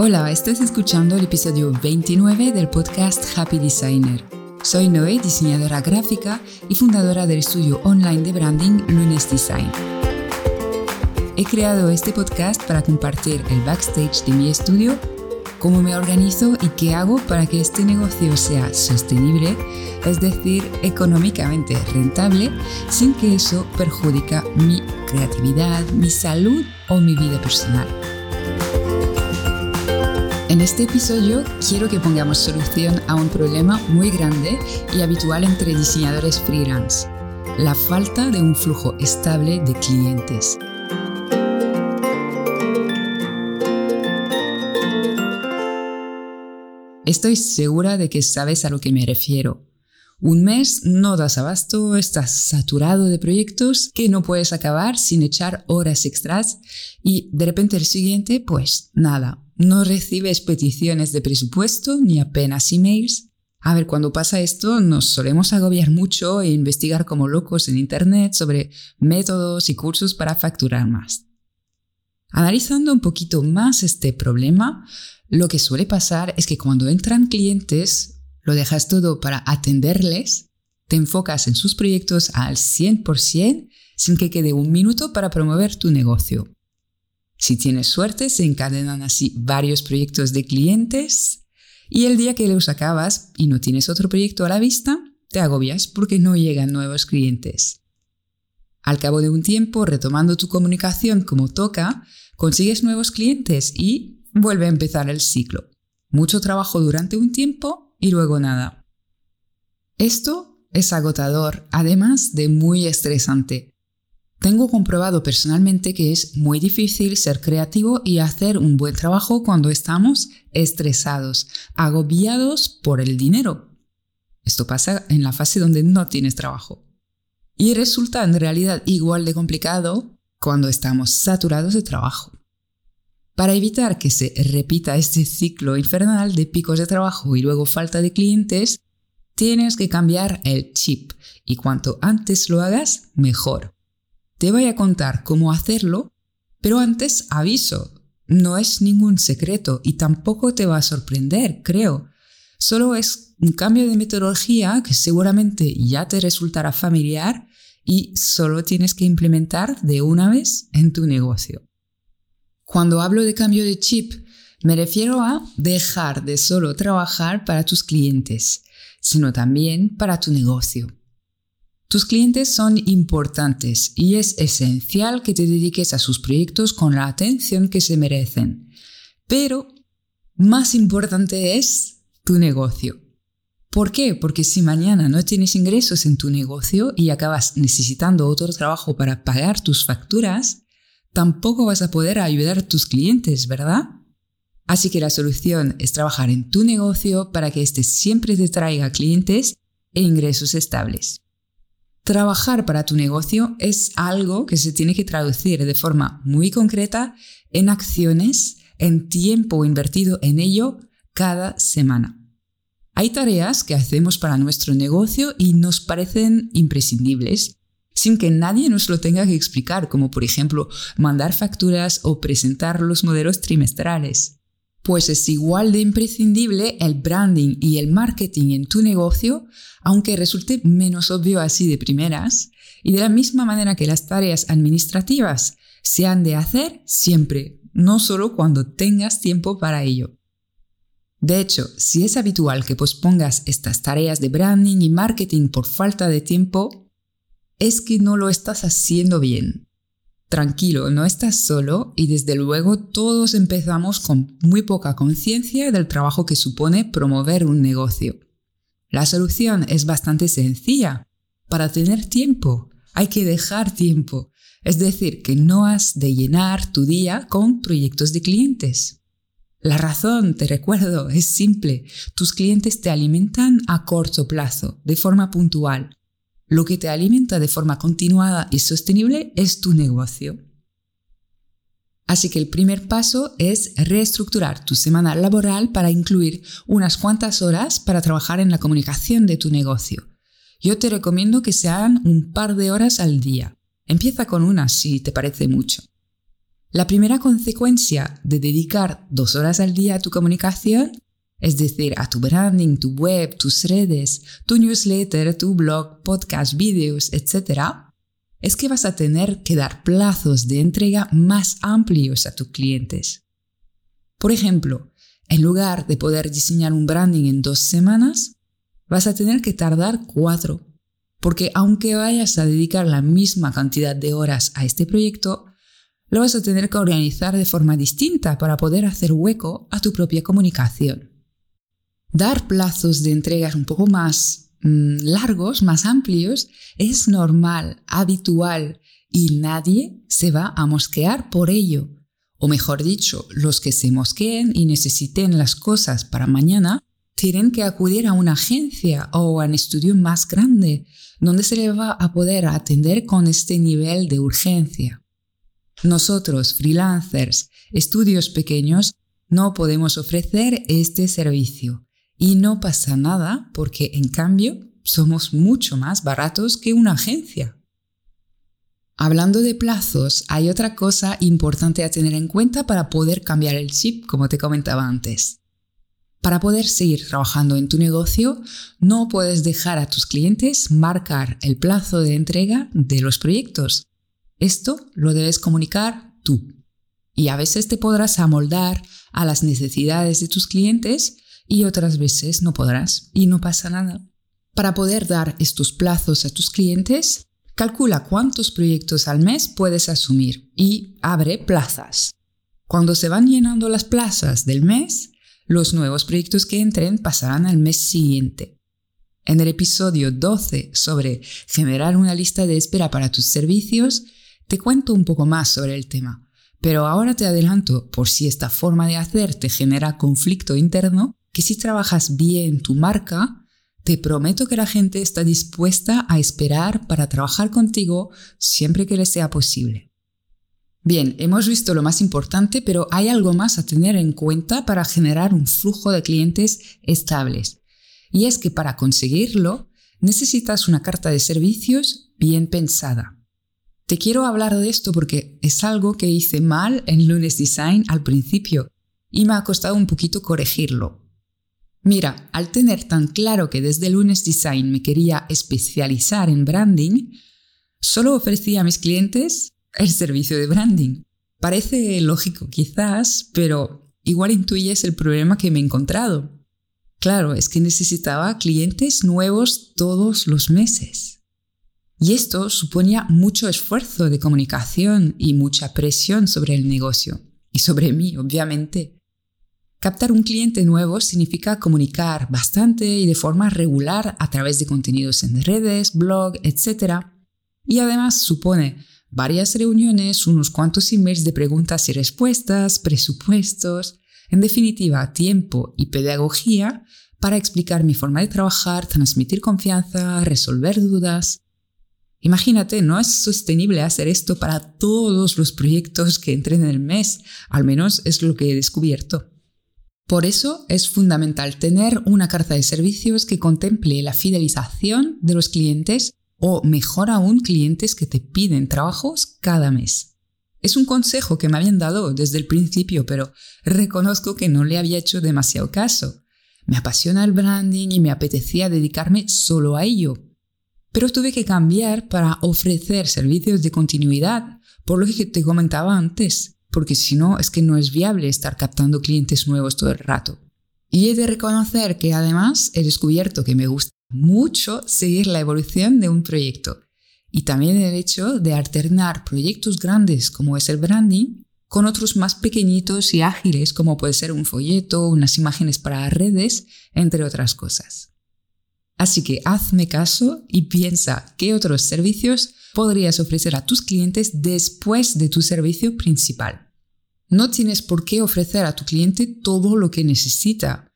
Hola, estás escuchando el episodio 29 del podcast Happy Designer. Soy Noé, diseñadora gráfica y fundadora del estudio online de branding Lunes Design. He creado este podcast para compartir el backstage de mi estudio, cómo me organizo y qué hago para que este negocio sea sostenible, es decir, económicamente rentable, sin que eso perjudique mi creatividad, mi salud o mi vida personal. En este episodio quiero que pongamos solución a un problema muy grande y habitual entre diseñadores freelance, la falta de un flujo estable de clientes. Estoy segura de que sabes a lo que me refiero. Un mes no das abasto, estás saturado de proyectos que no puedes acabar sin echar horas extras y de repente el siguiente, pues nada, no recibes peticiones de presupuesto ni apenas emails. A ver, cuando pasa esto nos solemos agobiar mucho e investigar como locos en Internet sobre métodos y cursos para facturar más. Analizando un poquito más este problema, lo que suele pasar es que cuando entran clientes, lo dejas todo para atenderles, te enfocas en sus proyectos al 100% sin que quede un minuto para promover tu negocio. Si tienes suerte, se encadenan así varios proyectos de clientes y el día que los acabas y no tienes otro proyecto a la vista, te agobias porque no llegan nuevos clientes. Al cabo de un tiempo, retomando tu comunicación como toca, consigues nuevos clientes y vuelve a empezar el ciclo. Mucho trabajo durante un tiempo y luego nada. Esto es agotador, además de muy estresante. Tengo comprobado personalmente que es muy difícil ser creativo y hacer un buen trabajo cuando estamos estresados, agobiados por el dinero. Esto pasa en la fase donde no tienes trabajo. Y resulta en realidad igual de complicado cuando estamos saturados de trabajo. Para evitar que se repita este ciclo infernal de picos de trabajo y luego falta de clientes, tienes que cambiar el chip y cuanto antes lo hagas, mejor. Te voy a contar cómo hacerlo, pero antes aviso, no es ningún secreto y tampoco te va a sorprender, creo. Solo es un cambio de metodología que seguramente ya te resultará familiar y solo tienes que implementar de una vez en tu negocio. Cuando hablo de cambio de chip, me refiero a dejar de solo trabajar para tus clientes, sino también para tu negocio. Tus clientes son importantes y es esencial que te dediques a sus proyectos con la atención que se merecen. Pero más importante es tu negocio. ¿Por qué? Porque si mañana no tienes ingresos en tu negocio y acabas necesitando otro trabajo para pagar tus facturas, tampoco vas a poder ayudar a tus clientes, ¿verdad? Así que la solución es trabajar en tu negocio para que éste siempre te traiga clientes e ingresos estables. Trabajar para tu negocio es algo que se tiene que traducir de forma muy concreta en acciones, en tiempo invertido en ello cada semana. Hay tareas que hacemos para nuestro negocio y nos parecen imprescindibles, sin que nadie nos lo tenga que explicar, como por ejemplo mandar facturas o presentar los modelos trimestrales pues es igual de imprescindible el branding y el marketing en tu negocio, aunque resulte menos obvio así de primeras, y de la misma manera que las tareas administrativas se han de hacer siempre, no solo cuando tengas tiempo para ello. De hecho, si es habitual que pospongas estas tareas de branding y marketing por falta de tiempo, es que no lo estás haciendo bien. Tranquilo, no estás solo y desde luego todos empezamos con muy poca conciencia del trabajo que supone promover un negocio. La solución es bastante sencilla. Para tener tiempo hay que dejar tiempo, es decir, que no has de llenar tu día con proyectos de clientes. La razón, te recuerdo, es simple. Tus clientes te alimentan a corto plazo, de forma puntual. Lo que te alimenta de forma continuada y sostenible es tu negocio. Así que el primer paso es reestructurar tu semana laboral para incluir unas cuantas horas para trabajar en la comunicación de tu negocio. Yo te recomiendo que sean un par de horas al día. Empieza con una si te parece mucho. La primera consecuencia de dedicar dos horas al día a tu comunicación, es decir, a tu branding, tu web, tus redes, tu newsletter, tu blog, podcast, vídeos, etc., es que vas a tener que dar plazos de entrega más amplios a tus clientes. Por ejemplo, en lugar de poder diseñar un branding en dos semanas, vas a tener que tardar cuatro. Porque aunque vayas a dedicar la misma cantidad de horas a este proyecto, lo vas a tener que organizar de forma distinta para poder hacer hueco a tu propia comunicación. Dar plazos de entregas un poco más mm, largos, más amplios, es normal, habitual y nadie se va a mosquear por ello. O mejor dicho, los que se mosqueen y necesiten las cosas para mañana tienen que acudir a una agencia o a un estudio más grande, donde se le va a poder atender con este nivel de urgencia. Nosotros, freelancers, estudios pequeños, no podemos ofrecer este servicio. Y no pasa nada porque, en cambio, somos mucho más baratos que una agencia. Hablando de plazos, hay otra cosa importante a tener en cuenta para poder cambiar el chip, como te comentaba antes. Para poder seguir trabajando en tu negocio, no puedes dejar a tus clientes marcar el plazo de entrega de los proyectos. Esto lo debes comunicar tú. Y a veces te podrás amoldar a las necesidades de tus clientes y otras veces no podrás y no pasa nada. Para poder dar estos plazos a tus clientes, calcula cuántos proyectos al mes puedes asumir y abre plazas. Cuando se van llenando las plazas del mes, los nuevos proyectos que entren pasarán al mes siguiente. En el episodio 12 sobre generar una lista de espera para tus servicios, te cuento un poco más sobre el tema. Pero ahora te adelanto, por si esta forma de hacer te genera conflicto interno, que si trabajas bien tu marca, te prometo que la gente está dispuesta a esperar para trabajar contigo siempre que les sea posible. Bien, hemos visto lo más importante, pero hay algo más a tener en cuenta para generar un flujo de clientes estables. Y es que para conseguirlo, necesitas una carta de servicios bien pensada. Te quiero hablar de esto porque es algo que hice mal en Lunes Design al principio y me ha costado un poquito corregirlo. Mira, al tener tan claro que desde Lunes Design me quería especializar en branding, solo ofrecía a mis clientes el servicio de branding. Parece lógico quizás, pero igual intuyes el problema que me he encontrado. Claro, es que necesitaba clientes nuevos todos los meses. Y esto suponía mucho esfuerzo de comunicación y mucha presión sobre el negocio. Y sobre mí, obviamente. Captar un cliente nuevo significa comunicar bastante y de forma regular a través de contenidos en redes, blog, etc. Y además supone varias reuniones, unos cuantos emails de preguntas y respuestas, presupuestos, en definitiva, tiempo y pedagogía para explicar mi forma de trabajar, transmitir confianza, resolver dudas. Imagínate, no es sostenible hacer esto para todos los proyectos que entren en el mes, al menos es lo que he descubierto. Por eso es fundamental tener una carta de servicios que contemple la fidelización de los clientes o mejor aún clientes que te piden trabajos cada mes. Es un consejo que me habían dado desde el principio, pero reconozco que no le había hecho demasiado caso. Me apasiona el branding y me apetecía dedicarme solo a ello. Pero tuve que cambiar para ofrecer servicios de continuidad, por lo que te comentaba antes, porque si no es que no es viable estar captando clientes nuevos todo el rato. Y he de reconocer que además he descubierto que me gusta mucho seguir la evolución de un proyecto y también el hecho de alternar proyectos grandes como es el branding con otros más pequeñitos y ágiles como puede ser un folleto, unas imágenes para redes, entre otras cosas. Así que hazme caso y piensa qué otros servicios podrías ofrecer a tus clientes después de tu servicio principal. No tienes por qué ofrecer a tu cliente todo lo que necesita,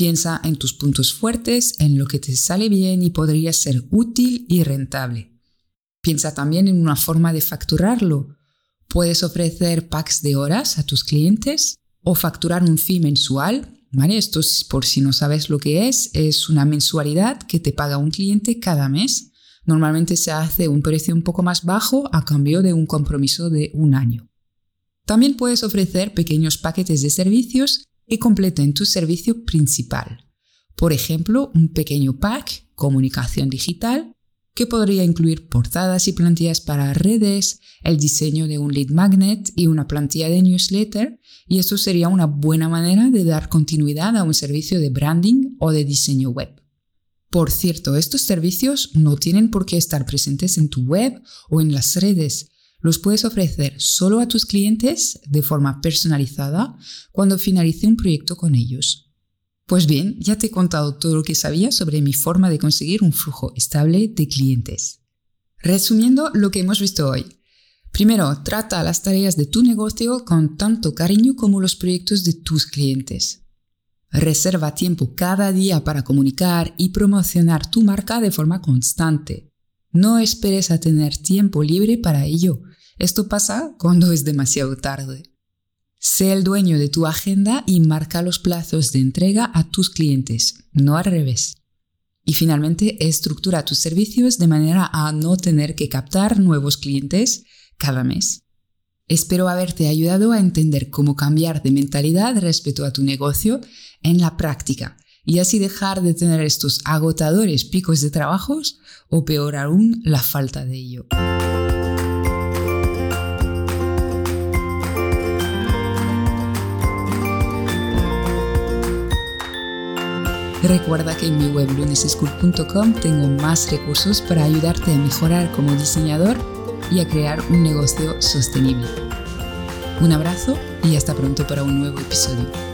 Piensa en tus puntos fuertes, en lo que te sale bien y podría ser útil y rentable. Piensa también en una forma de facturarlo. Puedes ofrecer packs de horas a tus clientes o facturar un fee mensual. Esto, por si no sabes lo que es, es una mensualidad que te paga un cliente cada mes. Normalmente se hace un precio un poco más bajo a cambio de un compromiso de un año. También puedes ofrecer pequeños paquetes de servicios que completen tu servicio principal. Por ejemplo, un pequeño pack, comunicación digital, que podría incluir portadas y plantillas para redes, el diseño de un lead magnet y una plantilla de newsletter, y esto sería una buena manera de dar continuidad a un servicio de branding o de diseño web. Por cierto, estos servicios no tienen por qué estar presentes en tu web o en las redes. Los puedes ofrecer solo a tus clientes de forma personalizada cuando finalice un proyecto con ellos. Pues bien, ya te he contado todo lo que sabía sobre mi forma de conseguir un flujo estable de clientes. Resumiendo lo que hemos visto hoy. Primero, trata las tareas de tu negocio con tanto cariño como los proyectos de tus clientes. Reserva tiempo cada día para comunicar y promocionar tu marca de forma constante. No esperes a tener tiempo libre para ello. Esto pasa cuando es demasiado tarde. Sé el dueño de tu agenda y marca los plazos de entrega a tus clientes, no al revés. Y finalmente, estructura tus servicios de manera a no tener que captar nuevos clientes cada mes. Espero haberte ayudado a entender cómo cambiar de mentalidad respecto a tu negocio en la práctica y así dejar de tener estos agotadores picos de trabajos o peor aún, la falta de ello. Recuerda que en mi web luneseschool.com tengo más recursos para ayudarte a mejorar como diseñador y a crear un negocio sostenible. Un abrazo y hasta pronto para un nuevo episodio.